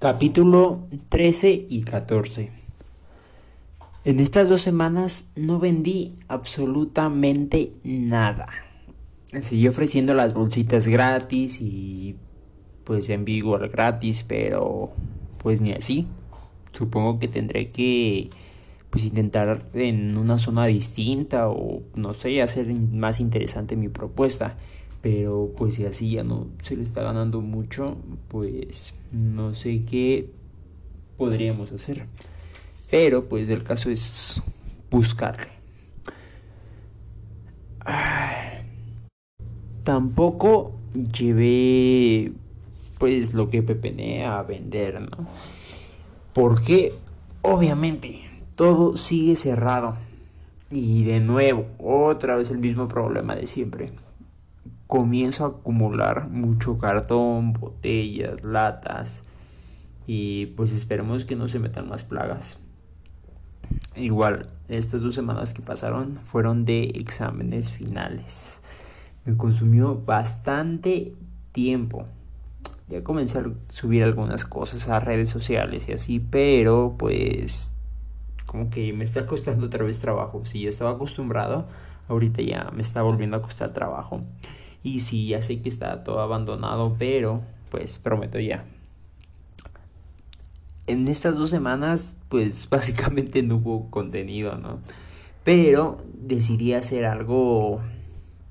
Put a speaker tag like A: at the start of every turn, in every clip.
A: Capítulo 13 y 14 En estas dos semanas no vendí absolutamente nada. Seguí ofreciendo las bolsitas gratis y pues en vivo gratis, pero pues ni así. Supongo que tendré que pues intentar en una zona distinta o no sé, hacer más interesante mi propuesta. Pero pues si así ya no se le está ganando mucho, pues no sé qué podríamos hacer. Pero pues el caso es buscarle. Tampoco llevé pues lo que pepené a vender, ¿no? Porque obviamente todo sigue cerrado. Y de nuevo, otra vez el mismo problema de siempre comienzo a acumular mucho cartón, botellas, latas y pues esperemos que no se metan más plagas. Igual, estas dos semanas que pasaron fueron de exámenes finales. Me consumió bastante tiempo. Ya comencé a subir algunas cosas a redes sociales y así, pero pues como que me está costando otra vez trabajo. Si ya estaba acostumbrado, ahorita ya me está volviendo a costar trabajo. Y sí, ya sé que está todo abandonado, pero pues prometo ya. En estas dos semanas, pues básicamente no hubo contenido, ¿no? Pero decidí hacer algo,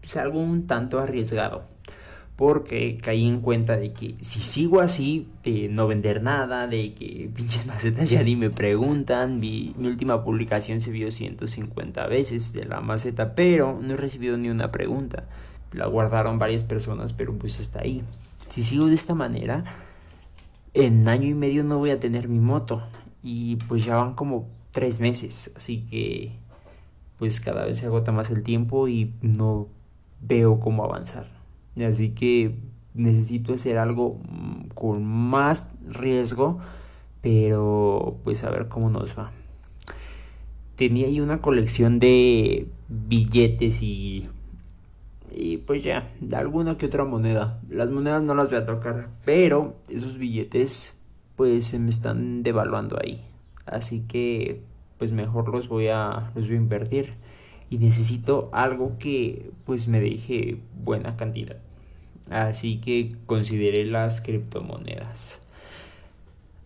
A: pues algo un tanto arriesgado. Porque caí en cuenta de que si sigo así, de no vender nada, de que pinches macetas ya ni me preguntan, mi, mi última publicación se vio 150 veces de la maceta, pero no he recibido ni una pregunta la guardaron varias personas, pero pues está ahí. Si sigo de esta manera, en año y medio no voy a tener mi moto. Y pues ya van como tres meses, así que pues cada vez se agota más el tiempo y no veo cómo avanzar. Así que necesito hacer algo mm, con más riesgo, pero pues a ver cómo nos va. Tenía ahí una colección de billetes y y pues ya, de alguna que otra moneda. Las monedas no las voy a tocar, pero esos billetes pues se me están devaluando ahí. Así que pues mejor los voy a los voy a invertir y necesito algo que pues me deje buena cantidad. Así que consideré las criptomonedas.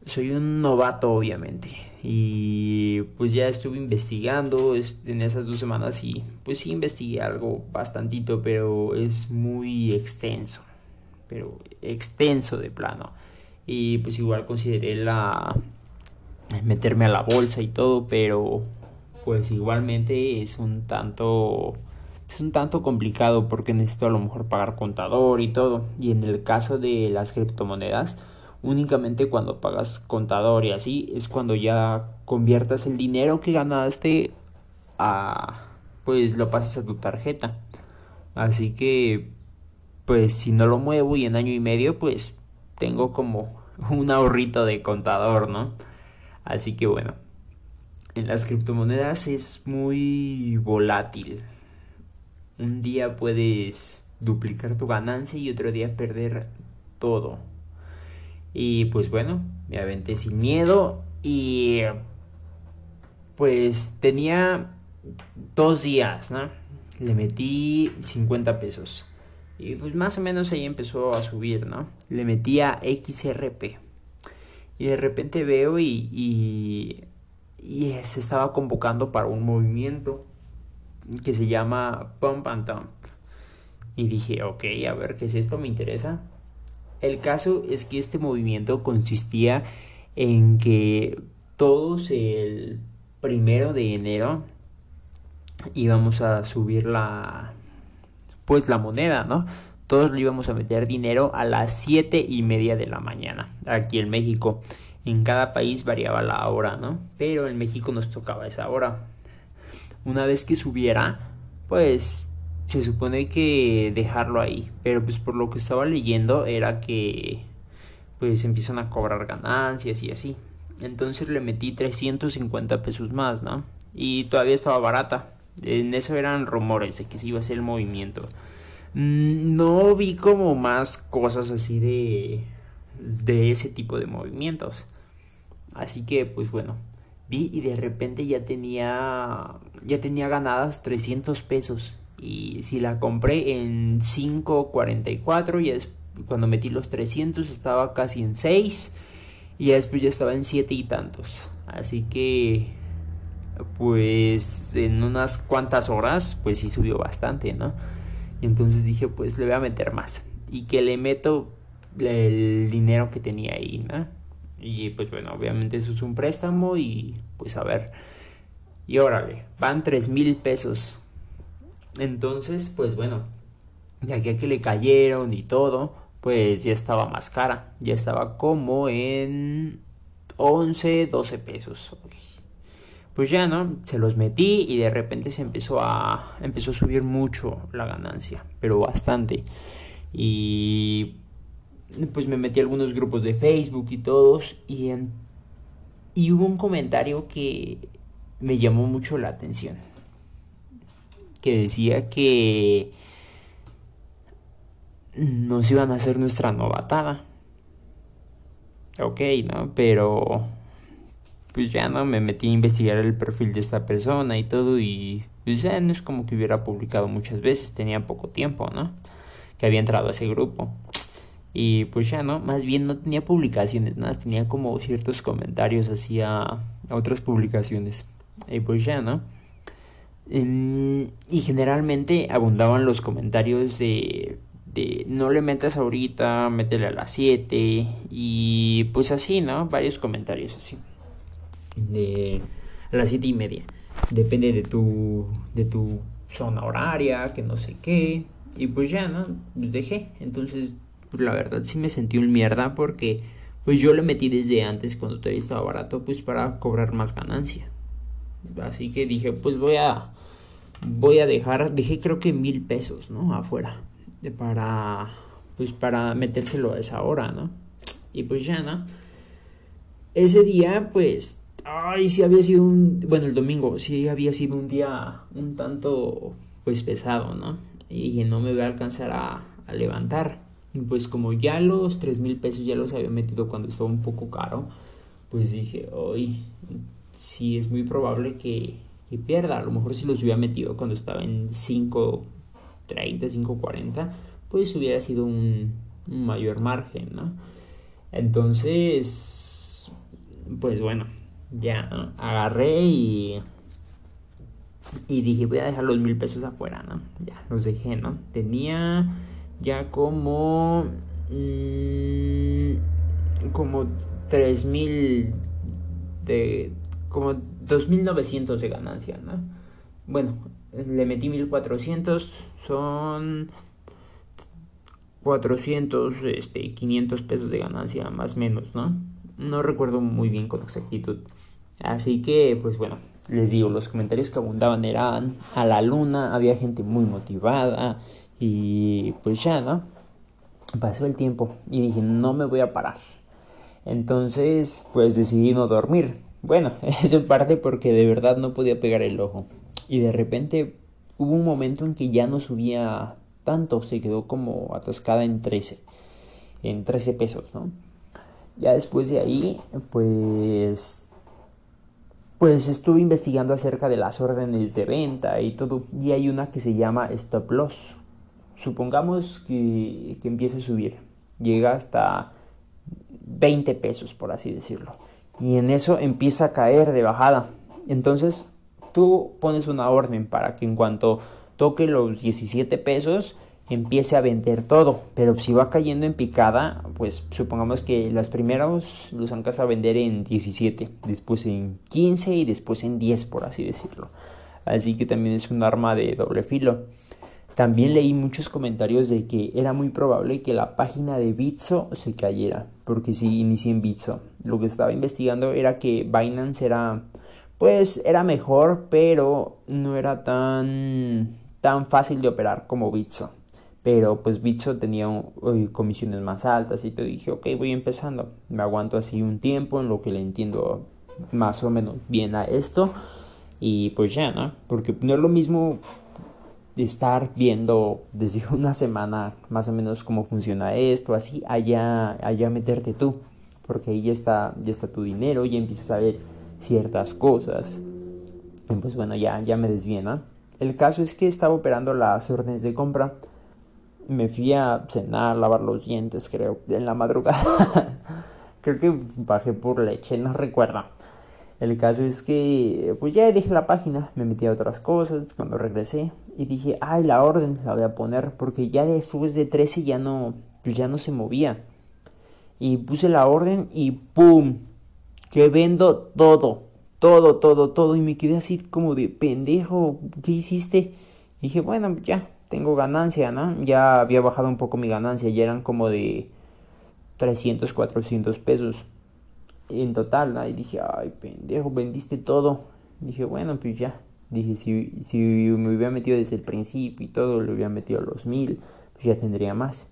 A: Soy un novato obviamente y pues ya estuve investigando en esas dos semanas y pues sí investigué algo bastantito, pero es muy extenso, pero extenso de plano. Y pues igual consideré la meterme a la bolsa y todo, pero pues igualmente es un tanto es un tanto complicado porque necesito a lo mejor pagar contador y todo. Y en el caso de las criptomonedas, únicamente cuando pagas contador y así es cuando ya conviertas el dinero que ganaste a pues lo pasas a tu tarjeta. Así que pues si no lo muevo y en año y medio pues tengo como un ahorrito de contador no así que bueno en las criptomonedas es muy volátil. Un día puedes duplicar tu ganancia y otro día perder todo y pues bueno, me aventé sin miedo y pues tenía dos días, ¿no? Le metí 50 pesos. Y pues más o menos ahí empezó a subir, ¿no? Le metí a XRP. Y de repente veo y, y, se estaba convocando para un movimiento que se llama Pump and Dump. Y dije, ok, a ver qué es esto, me interesa. El caso es que este movimiento consistía en que todos el primero de enero íbamos a subir la pues la moneda, ¿no? Todos le íbamos a meter dinero a las siete y media de la mañana, aquí en México. En cada país variaba la hora, ¿no? Pero en México nos tocaba esa hora. Una vez que subiera, pues se supone que dejarlo ahí, pero pues por lo que estaba leyendo era que pues empiezan a cobrar ganancias y así. Entonces le metí 350 pesos más, ¿no? Y todavía estaba barata. En eso eran rumores de que se iba a hacer el movimiento. Mm, no vi como más cosas así de de ese tipo de movimientos. Así que pues bueno, vi y de repente ya tenía ya tenía ganadas 300 pesos y si la compré en 5.44 y es cuando metí los 300 estaba casi en 6 y después ya estaba en 7 y tantos. Así que pues en unas cuantas horas pues sí subió bastante, ¿no? Y entonces dije pues le voy a meter más y que le meto el dinero que tenía ahí, ¿no? Y pues bueno, obviamente eso es un préstamo y pues a ver. Y órale, van 3 mil pesos. Entonces, pues bueno, ya que que le cayeron y todo, pues ya estaba más cara. Ya estaba como en 11, 12 pesos. Pues ya, ¿no? Se los metí y de repente se empezó a, empezó a subir mucho la ganancia, pero bastante. Y pues me metí a algunos grupos de Facebook y todos y, y hubo un comentario que me llamó mucho la atención que decía que nos iban a hacer nuestra novatada. Ok no pero pues ya no me metí a investigar el perfil de esta persona y todo y pues ya no es como que hubiera publicado muchas veces tenía poco tiempo no que había entrado a ese grupo. Y pues ya no, más bien no tenía publicaciones, nada, tenía como ciertos comentarios hacia otras publicaciones. Y pues ya no. Y generalmente abundaban los comentarios de, de no le metas ahorita, métele a las 7 y pues así, ¿no? Varios comentarios así. De a las 7 y media. Depende de tu, de tu zona horaria, que no sé qué. Y pues ya, ¿no? Dejé. Entonces pues la verdad sí me sentí un mierda porque pues yo le metí desde antes cuando todavía estaba barato pues para cobrar más ganancia. Así que dije pues voy a voy a dejar, dejé creo que mil pesos, ¿no? Afuera para pues para metérselo a esa hora, ¿no? Y pues ya, ¿no? Ese día pues ay, sí había sido un bueno, el domingo sí había sido un día un tanto pues pesado, ¿no? Y no me voy a alcanzar a, levantar. Y pues como ya los tres mil pesos ya los había metido cuando estaba un poco caro, pues dije, hoy sí es muy probable que, pierda. A lo mejor si los hubiera metido cuando estaba en 5.30, 5.40, pues hubiera sido un, mayor margen, ¿no? Entonces, pues bueno, ya agarré y, y dije, voy a dejar los mil pesos afuera, ¿no? Ya los dejé, ¿no? Tenía ya como mmm, como 3000 de como 2900 de ganancia, ¿no? Bueno, le metí 1400, son 400 este 500 pesos de ganancia más o menos, ¿no? No recuerdo muy bien con exactitud. Así que pues bueno, les digo, los comentarios que abundaban eran a la luna, había gente muy motivada, y pues ya, ¿no? Pasó el tiempo y dije, no me voy a parar. Entonces, pues decidí no dormir. Bueno, eso en parte porque de verdad no podía pegar el ojo. Y de repente hubo un momento en que ya no subía tanto, se quedó como atascada en 13, en 13 pesos, ¿no? Ya después de ahí, pues, pues estuve investigando acerca de las órdenes de venta y todo. Y hay una que se llama stop loss supongamos que, que empiece a subir, llega hasta 20 pesos, por así decirlo. Y en eso empieza a caer de bajada. Entonces tú pones una orden para que en cuanto toque los 17 pesos empiece a vender todo. Pero si va cayendo en picada, pues supongamos que los primeros los sacas a vender en 17, después en 15 y después en 10, por así decirlo. Así que también es un arma de doble filo. También leí muchos comentarios de que era muy probable que la página de Bitso se cayera, porque si inicié en Bitso. Lo que estaba investigando era que Binance era, pues, era mejor, pero no era tan, tan fácil de operar como Bitso. Pero pues Bitso tenía eh, comisiones más altas y te dije, ok, voy empezando. Me aguanto así un tiempo en lo que le entiendo más o menos bien a esto. Y pues ya, ¿no? Porque no es lo mismo estar viendo desde una semana más o menos cómo funciona esto, así, allá, allá meterte tú, porque ahí ya está, ya está tu dinero, ya empiezas a ver ciertas cosas. Pues bueno, ya, ya me desvié, El caso es que estaba operando las órdenes de compra. Me fui a cenar, lavar los dientes, creo, en la madrugada. creo que bajé por leche, no recuerdo. El caso es que, pues ya dejé la página, me metí a otras cosas cuando regresé y dije, ay, la orden la voy a poner porque ya después de 13 ya no, pues ya no se movía. Y puse la orden y ¡pum! Que vendo todo, todo, todo, todo. Y me quedé así como de pendejo, ¿qué hiciste? Y dije, bueno, ya, tengo ganancia, ¿no? Ya había bajado un poco mi ganancia, ya eran como de 300, 400 pesos en total. Y dije, ay, pendejo, vendiste todo. Dije, bueno, pues ya. Dije, si, si me hubiera metido desde el principio y todo, le hubiera metido los mil, pues ya tendría más.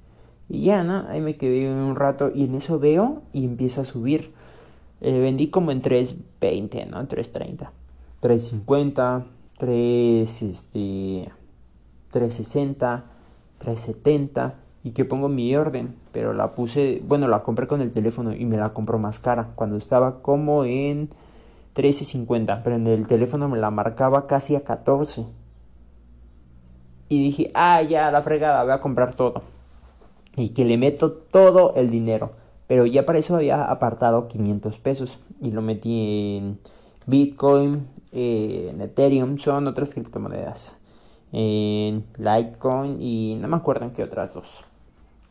A: Y ya, ¿no? Ahí me quedé un rato y en eso veo y empieza a subir. Eh, vendí como en 3.20, ¿no? 3.30. 3.50, 3, este, 3.60, 3.70 y que pongo mi orden, pero la puse, bueno, la compré con el teléfono y me la compró más cara, cuando estaba como en 13.50, pero en el teléfono me la marcaba casi a 14. Y dije, ah, ya, la fregada, voy a comprar todo. Y que le meto todo el dinero. Pero ya para eso había apartado 500 pesos. Y lo metí en Bitcoin, en Ethereum, son otras criptomonedas. En Litecoin y no me acuerdo en qué otras dos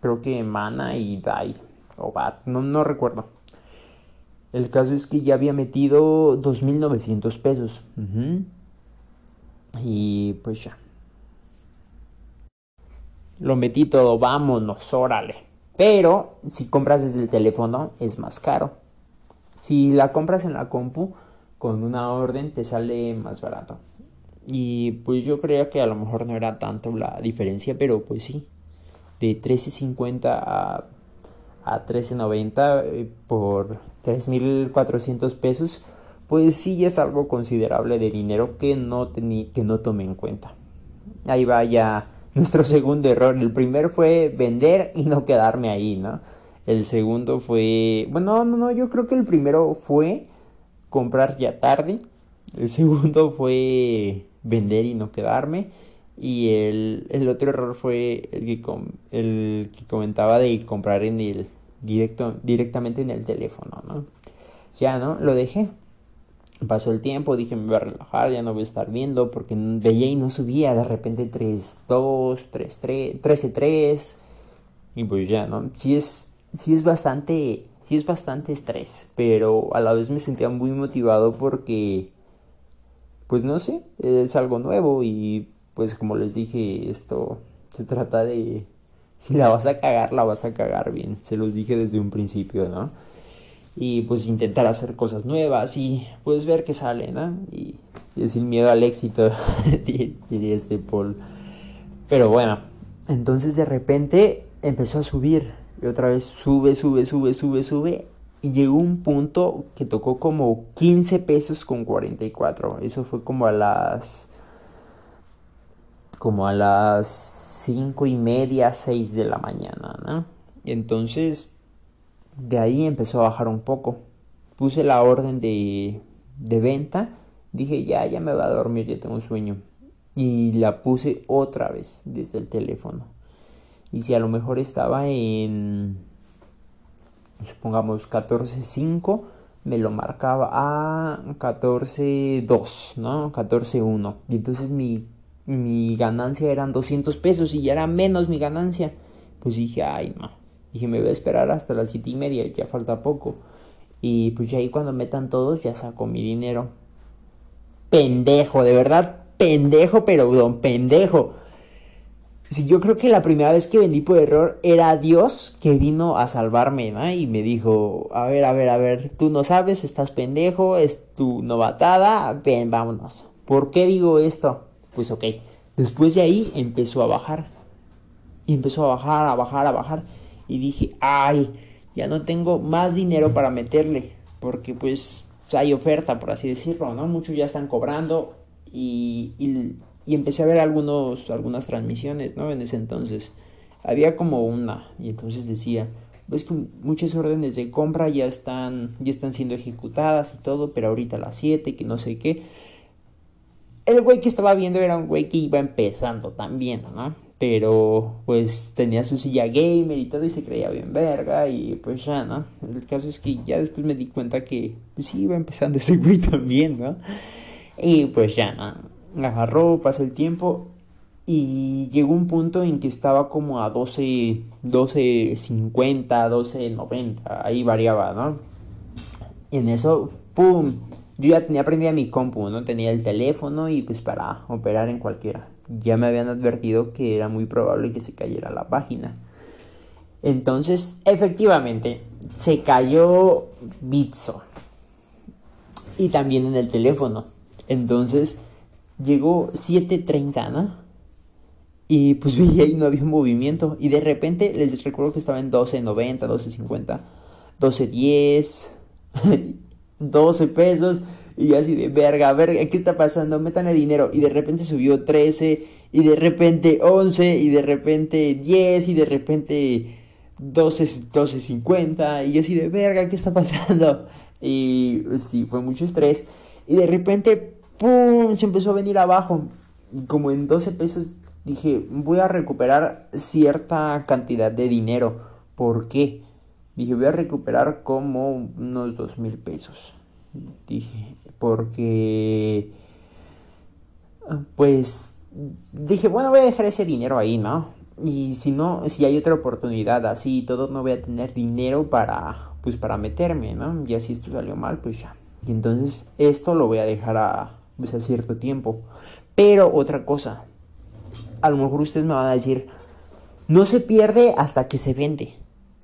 A: creo que Mana y Dai o Bat, no, no recuerdo. El caso es que ya había metido 2.900 pesos. Y pues ya. Lo metí todo, vámonos, órale. Pero si compras desde el teléfono es más caro. Si la compras en la compu con una orden te sale más barato. Y pues yo creía que a lo mejor no era tanto la diferencia, pero pues sí, de 13.50 a, a 13.90 eh, por 3.400 pesos, pues sí es algo considerable de dinero que no, que no tomé en cuenta. Ahí va ya nuestro segundo error. El primero fue vender y no quedarme ahí, ¿no? El segundo fue... Bueno, no, no, yo creo que el primero fue comprar ya tarde. El segundo fue vender y no quedarme. Y el, otro error fue el que, el que comentaba de comprar en el directo, directamente en el teléfono, ¿no? Ya, ¿no? Lo dejé. Pasó el tiempo, dije me voy a relajar, ya no voy a estar viendo porque veía y no subía, de repente 3, 2, 3, 3, 13, 3 y pues ya, ¿no? Sí es, sí es bastante, sí es bastante estrés, pero a la vez me sentía muy motivado porque, pues no sé, es algo nuevo y pues como les dije, esto se trata de si la vas a cagar, la vas a cagar bien. Se los dije desde un principio, ¿no? Y pues intentar hacer cosas nuevas y pues ver qué sale, ¿no? Y, sin miedo al éxito, diría este Paul. Pero bueno, entonces de repente empezó a subir. Y otra vez sube, sube, sube, sube, sube. Y llegó un punto que tocó como 15 pesos con 44. Eso fue como a las como a las cinco y media, seis de la mañana, ¿no? Entonces, de ahí empezó a bajar un poco. Puse la orden de, de venta. Dije, ya, ya me voy a dormir, ya tengo sueño. Y la puse otra vez desde el teléfono. Y si a lo mejor estaba en, supongamos, 14.5, me lo marcaba a 14.2, ¿no? 14.1. Y entonces mi mi ganancia eran 200 pesos y ya era menos mi ganancia. Pues dije, ay, no. Dije, me voy a esperar hasta las siete y media, ya falta poco. Y pues ya ahí cuando metan todos, ya saco mi dinero. Pendejo, de verdad, pendejo, pero don pendejo. Si yo creo que la primera vez que vendí por error era Dios que vino a salvarme, ¿no? Y me dijo, a ver, a ver, a ver, tú no sabes, estás pendejo, es tu novatada, ven, vámonos. ¿Por qué digo esto? Pues ok. Después de ahí empezó a bajar. Y empezó a bajar, a bajar, a bajar. Y dije, ay, ya no tengo más dinero para meterle. Porque pues hay oferta, por así decirlo, ¿no? Muchos ya están cobrando. Y, y empecé a ver algunos, algunas transmisiones, ¿no? En ese entonces. Había como una, y entonces decía, ves que muchas órdenes de compra ya están, ya están siendo ejecutadas y todo, pero ahorita a las 7, que no sé qué. El güey que estaba viendo era un güey que iba empezando también, ¿no? Pero pues tenía su silla gamer y todo y se creía bien verga y pues ya, ¿no? El caso es que ya después me di cuenta que pues sí iba empezando ese güey también, ¿no? Y pues ya, ¿no? Agarró, pasó el tiempo y llegó un punto en que estaba como a 12, 12.50, 12.90, ahí variaba, ¿no? En eso, ¡pum! Yo ya tenía prendida mi compu, ¿no? Tenía el teléfono y pues para operar en cualquiera. Ya me habían advertido que era muy probable que se cayera la página. Entonces, efectivamente, se cayó Bitso. Y también en el teléfono. Entonces, llegó 7.30, ¿no? Y pues vi ahí no había movimiento. Y de repente les recuerdo que estaba en 12.90, 12.50, 12.10, 12 pesos. Y así de verga, verga, ¿qué está pasando? Métanle dinero. Y de repente subió 13, y de repente 11, y de repente 10, y de repente 12, 12.50. Y así de verga, ¿qué está pasando? Y sí, fue mucho estrés. Y de repente, ¡pum! Se empezó a venir abajo. Y como en 12 pesos dije, voy a recuperar cierta cantidad de dinero. ¿Por qué? Dije, voy a recuperar como unos dos mil pesos. Dije, porque... Pues dije, bueno, voy a dejar ese dinero ahí, ¿no? Y si no, si hay otra oportunidad así y todo, no voy a tener dinero para, pues para meterme, ¿no? Y si esto salió mal, pues ya. Y entonces esto lo voy a dejar a, pues a cierto tiempo. Pero otra cosa, a lo mejor ustedes me van a decir, no se pierde hasta que se vende.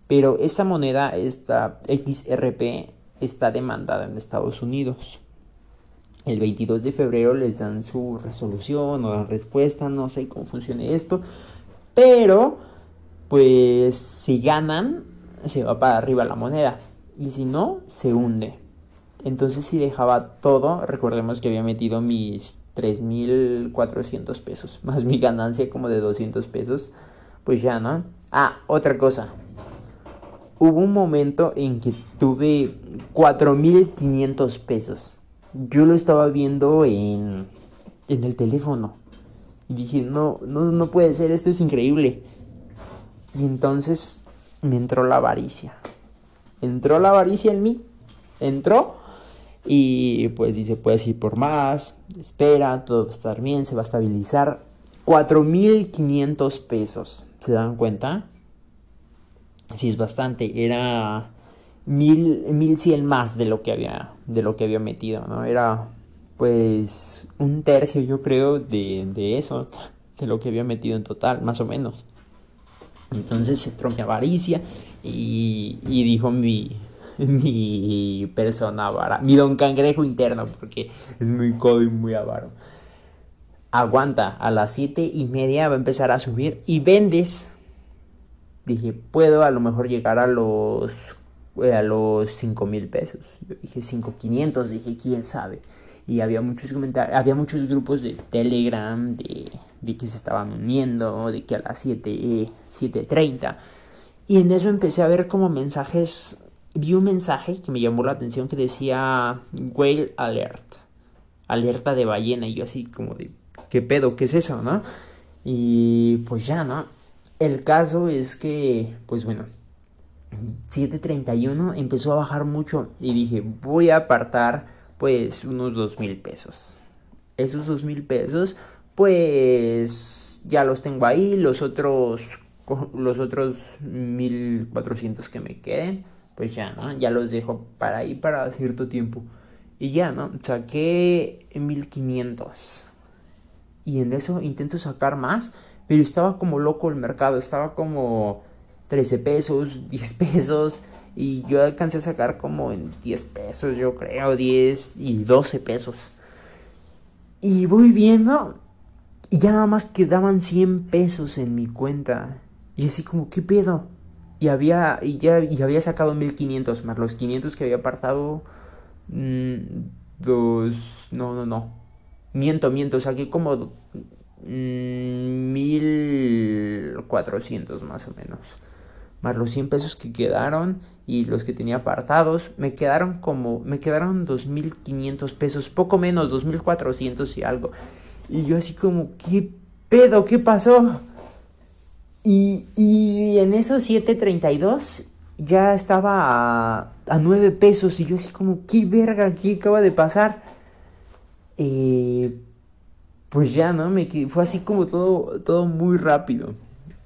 A: Pero esta moneda, esta XRP, está demandada en Estados Unidos. El 22 de febrero les dan su resolución o la respuesta, no sé cómo funciona esto. Pero, pues, si ganan, se va para arriba la moneda. Y si no, se hunde. Entonces, si dejaba todo, recordemos que había metido mis 3.400 pesos, más mi ganancia como de 200 pesos, pues ya, ¿no? Ah, otra cosa. Hubo un momento en que tuve 4.500 pesos. Yo lo estaba viendo en, en el teléfono. Y dije, no, no, no puede ser, esto es increíble. Y entonces me entró la avaricia. Entró la avaricia en mí. Entró y pues dice, puedes ir por más, espera, todo va a estar bien, se va a estabilizar. 4.500 pesos, ¿se dan cuenta? Sí, es bastante, era mil, 1.100 más de lo que había, de lo que había metido, ¿no? Era pues un tercio yo creo de, de eso, de lo que había metido en total, más o menos. Entonces se mi avaricia y, y dijo mi, mi persona avara, mi don cangrejo interno, porque es muy codo y muy avaro. Aguanta, a las siete y media va a empezar a subir y vendes. Dije, puedo a lo mejor llegar a los eh, a los cinco mil pesos. Yo dije cinco quinientos, dije quién sabe. Y había muchos comentarios, había muchos grupos de Telegram de, de que se estaban uniendo, de que a las 7, 7.30. Y en eso empecé a ver como mensajes vi un mensaje que me llamó la atención que decía Whale Alert, alerta de ballena, y yo así como de, ¿qué pedo? ¿Qué es eso, no? Y pues ya, ¿no? El caso es que, pues bueno, 7.31 empezó a bajar mucho y dije, voy a apartar pues unos dos mil pesos. Esos dos mil pesos, pues ya los tengo ahí, los otros, los otros 1400 que me queden pues ya, ¿no? Ya los dejo para ahí para cierto tiempo. Y ya, ¿no? Saqué 1500. Y en eso intento sacar más, pero estaba como loco el mercado, estaba como 13 pesos, 10 pesos. Y yo alcancé a sacar como en 10 pesos, yo creo, 10 y 12 pesos. Y voy viendo, y ya nada más quedaban 100 pesos en mi cuenta. Y así como, ¿qué pedo? y había y ya y había sacado 1500 más los 500 que había apartado mm, dos no no no Miento, miento, saqué como mm, mil cuatrocientos más o menos. Más los 100 pesos que quedaron y los que tenía apartados, me quedaron como, me quedaron 2500 pesos, poco menos, 2400 y algo. Y yo así como, ¿qué pedo? ¿Qué pasó? Y, y en esos 7.32 ya estaba a, a 9 pesos y yo así como, ¿qué verga? ¿Qué acaba de pasar? Eh, pues ya, ¿no? Me, fue así como todo, todo muy rápido.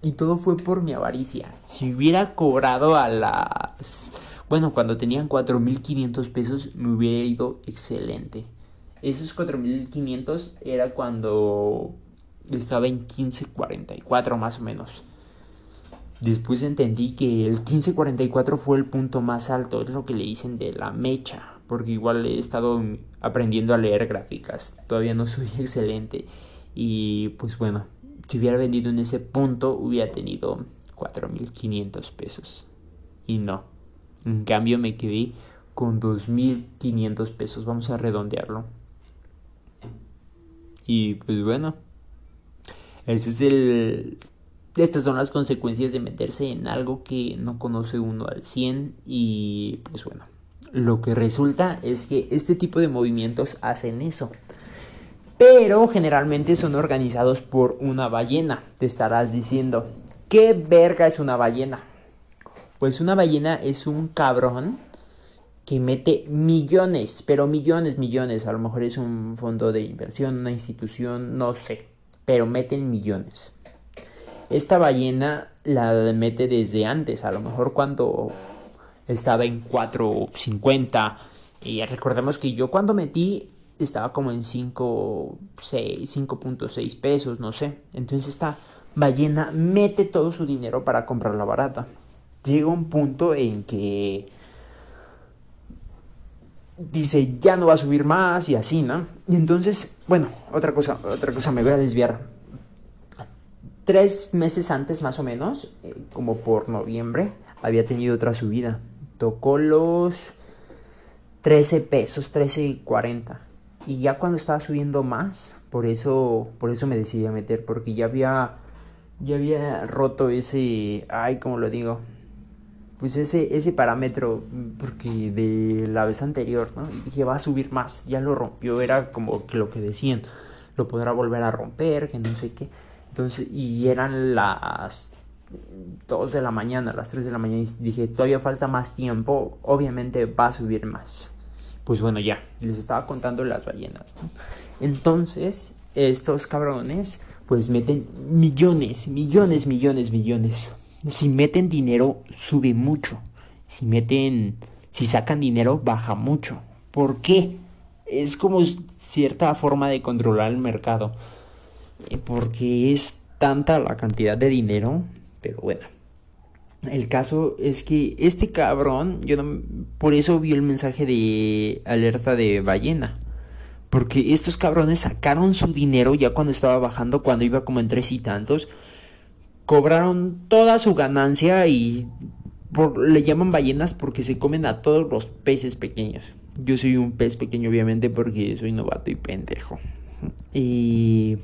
A: Y todo fue por mi avaricia. Si hubiera cobrado a las... Bueno, cuando tenían 4.500 pesos me hubiera ido excelente. Esos 4.500 era cuando estaba en 15.44 más o menos. Después entendí que el 1544 fue el punto más alto, es lo que le dicen de la mecha, porque igual he estado aprendiendo a leer gráficas, todavía no soy excelente. Y pues bueno, si hubiera vendido en ese punto hubiera tenido 4500 pesos. Y no, en cambio me quedé con 2500 pesos, vamos a redondearlo. Y pues bueno, ese es el estas son las consecuencias de meterse en algo que no conoce uno al 100 y pues bueno, lo que resulta es que este tipo de movimientos hacen eso. Pero generalmente son organizados por una ballena. Te estarás diciendo, ¿qué verga es una ballena? Pues una ballena es un cabrón que mete millones, pero millones, millones. A lo mejor es un fondo de inversión, una institución, no sé. Pero meten millones esta ballena la mete desde antes, a lo mejor cuando estaba en 4.50. Y recordemos que yo cuando metí estaba como en 5.6 pesos, no sé. Entonces esta ballena mete todo su dinero para comprarla barata. Llega un punto en que dice ya no va a subir más y así, ¿no? Y entonces, bueno, otra cosa, otra cosa me voy a desviar tres meses antes más o menos, eh, como por noviembre, había tenido otra subida. Tocó los 13 pesos, 13.40. Y ya cuando estaba subiendo más, por eso, por eso me decidí a meter, porque ya había, ya había roto ese, ay, como lo digo, pues ese, ese parámetro, porque de la vez anterior, ¿no? Y dije, va a subir más, ya lo rompió, era como que lo que decían, lo podrá volver a romper, que no sé qué. Entonces, y eran las 2 de la mañana, las 3 de la mañana, y dije, todavía falta más tiempo, obviamente va a subir más. Pues bueno, ya, les estaba contando las ballenas. Entonces, estos cabrones, pues meten millones, millones, millones, millones. Si meten dinero, sube mucho. Si meten, si sacan dinero, baja mucho. ¿Por qué? Es como cierta forma de controlar el mercado. Eh, porque es tanta la cantidad de dinero, pero bueno. El caso es que este cabrón, yo no, por eso vi el mensaje de alerta de ballena. Porque estos cabrones sacaron su dinero ya cuando estaba bajando, cuando iba como en tres y tantos. Cobraron toda su ganancia y le llaman ballenas porque se comen a todos los peces pequeños. Yo soy un pez pequeño obviamente porque soy novato y pendejo. Y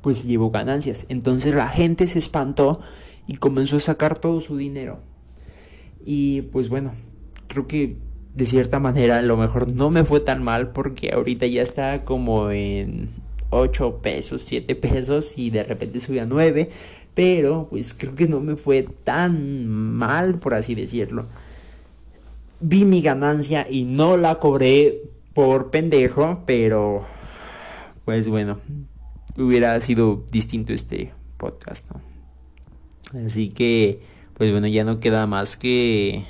A: pues llevó ganancias. Entonces la gente se espantó y comenzó a sacar todo su dinero. Y pues bueno, creo que de cierta manera a lo mejor no me fue tan mal porque ahorita ya está como en 8 pesos, 7 pesos y de repente subía a 9. Pero pues creo que no me fue tan mal, por así decirlo. Vi mi ganancia y no la cobré por pendejo, pero pues bueno, hubiera sido distinto este podcast, Así que, pues bueno, ya no queda más que,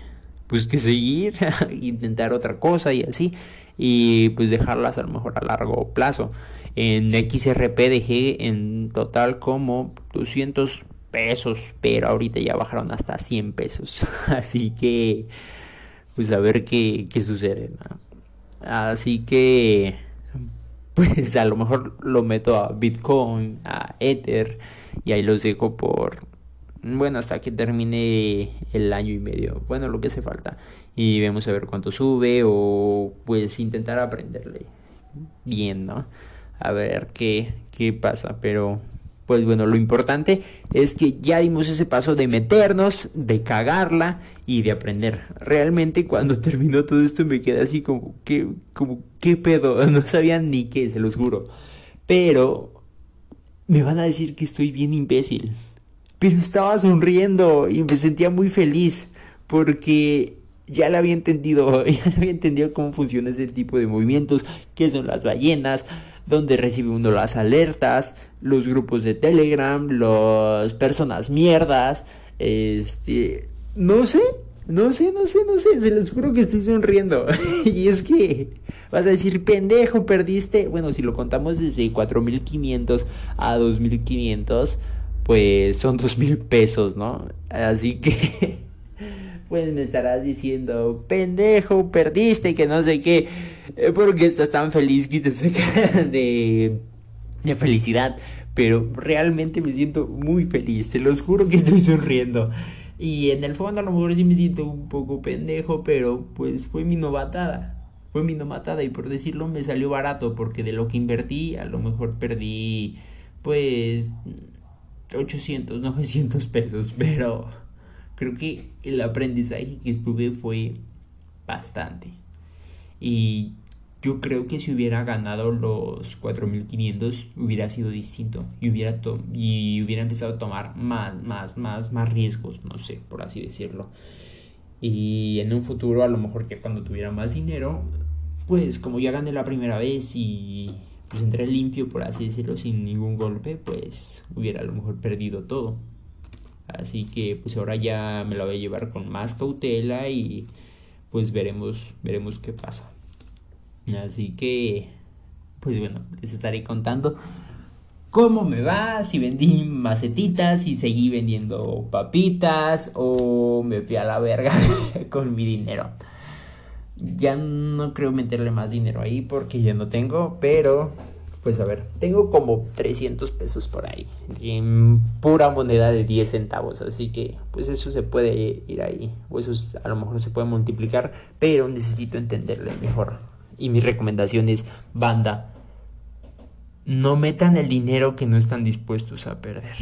A: pues que seguir, intentar otra cosa y así, y pues dejarlas a lo mejor a largo plazo. En XRP dejé en total como 200 pesos, pero ahorita ya bajaron hasta 100 pesos. Así que, pues a ver qué, qué sucede. Así que pues a lo mejor lo meto a Bitcoin, a Ether y ahí los dejo por, bueno, hasta que termine el año y medio, bueno, lo que hace falta. Y vemos a ver cuánto sube o pues intentar aprenderle bien, ¿no? a ver qué, qué pasa, pero pues bueno, lo importante es que ya dimos ese paso de meternos, de cagarla y de aprender. Realmente cuando terminó todo esto me quedé así como, ¿qué, como, qué pedo? No sabía ni qué, se los juro. Pero me van a decir que estoy bien imbécil. Pero estaba sonriendo y me sentía muy feliz porque ya le había entendido, ya había entendido cómo funciona ese tipo de movimientos, qué son las ballenas, dónde recibe uno las alertas, los grupos de Telegram, las personas mierdas, este, no sé, no sé, no sé, no sé, se los juro que estoy sonriendo. y es que vas a decir, pendejo, perdiste. Bueno, si lo contamos desde 4500 a 2500, pues son 2000 pesos, ¿no? Así que pues me estarás diciendo, pendejo, perdiste, que no sé qué, eh, porque estás tan feliz que te de, de felicidad, pero realmente me siento muy feliz, se los juro que estoy sonriendo. Y en el fondo a lo mejor sí me siento un poco pendejo, pero pues fue mi novatada. Fue mi novatada y por decirlo me salió barato porque de lo que invertí a lo mejor perdí pues 800, 900 pesos, pero creo que el aprendizaje que estuve fue bastante. Y yo creo que si hubiera ganado los 4500 hubiera sido distinto y hubiera, y hubiera empezado a tomar más, más, más, más riesgos, no sé, por así decirlo. Y en un futuro, a lo mejor que cuando tuviera más dinero, pues como ya gané la primera vez y pues entré limpio, por así decirlo, sin ningún golpe, pues hubiera a lo mejor perdido todo. Así que pues ahora ya me la voy a llevar con más cautela y pues veremos, veremos qué pasa. Así que pues bueno, les estaré contando cómo me va, si vendí macetitas, si seguí vendiendo papitas o me fui a la verga con mi dinero. Ya no creo meterle más dinero ahí porque ya no tengo, pero pues a ver, tengo como 300 pesos por ahí, en pura moneda de 10 centavos, así que pues eso se puede ir ahí, o eso a lo mejor se puede multiplicar, pero necesito entenderle mejor. Y mi recomendación es, banda, no metan el dinero que no están dispuestos a perder.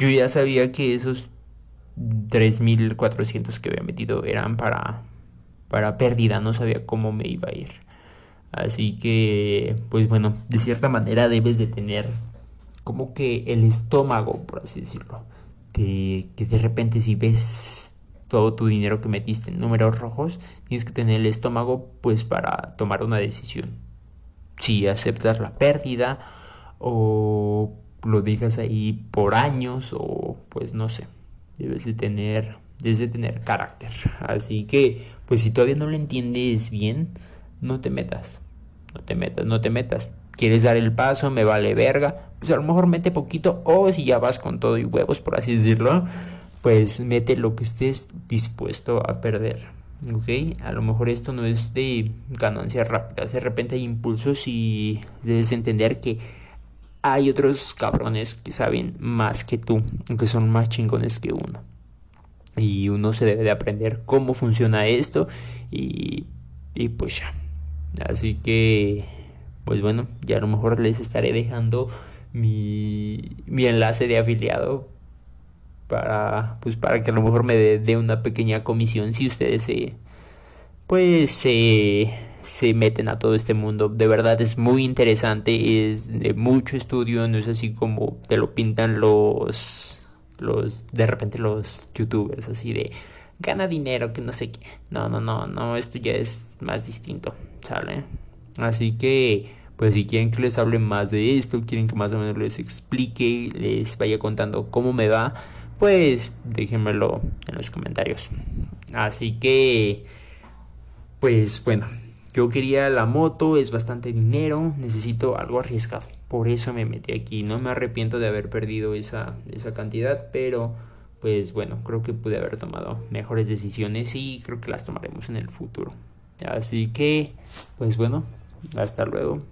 A: Yo ya sabía que esos 3.400 que había metido eran para, para pérdida, no sabía cómo me iba a ir. Así que, pues bueno, de cierta manera debes de tener como que el estómago, por así decirlo. Que, que de repente si ves todo tu dinero que metiste en números rojos, tienes que tener el estómago pues para tomar una decisión. Si aceptas la pérdida o lo dejas ahí por años o pues no sé. Debes de tener, debes de tener carácter. Así que pues si todavía no lo entiendes bien, no te metas. No te metas, no te metas. ¿Quieres dar el paso? Me vale verga. Pues a lo mejor mete poquito. O si ya vas con todo y huevos, por así decirlo, pues mete lo que estés dispuesto a perder. ¿Ok? A lo mejor esto no es de ganancias rápidas. De repente hay impulsos y debes entender que hay otros cabrones que saben más que tú, que son más chingones que uno. Y uno se debe de aprender cómo funciona esto y, y pues ya. Así que, pues bueno, ya a lo mejor les estaré dejando mi, mi enlace de afiliado para, pues para que a lo mejor me dé una pequeña comisión si ustedes se, pues se, se meten a todo este mundo. De verdad es muy interesante, es de mucho estudio, no es así como te lo pintan los, los, de repente los youtubers, así de gana dinero, que no sé qué. No, no, no, no, esto ya es más distinto, ¿sale? Así que, pues si quieren que les hable más de esto, quieren que más o menos les explique, les vaya contando cómo me va, pues déjenmelo en los comentarios. Así que, pues bueno, yo quería la moto, es bastante dinero, necesito algo arriesgado. Por eso me metí aquí. No me arrepiento de haber perdido esa, esa cantidad, pero pues bueno, creo que pude haber tomado mejores decisiones y creo que las tomaremos en el futuro. Así que, pues bueno, hasta luego.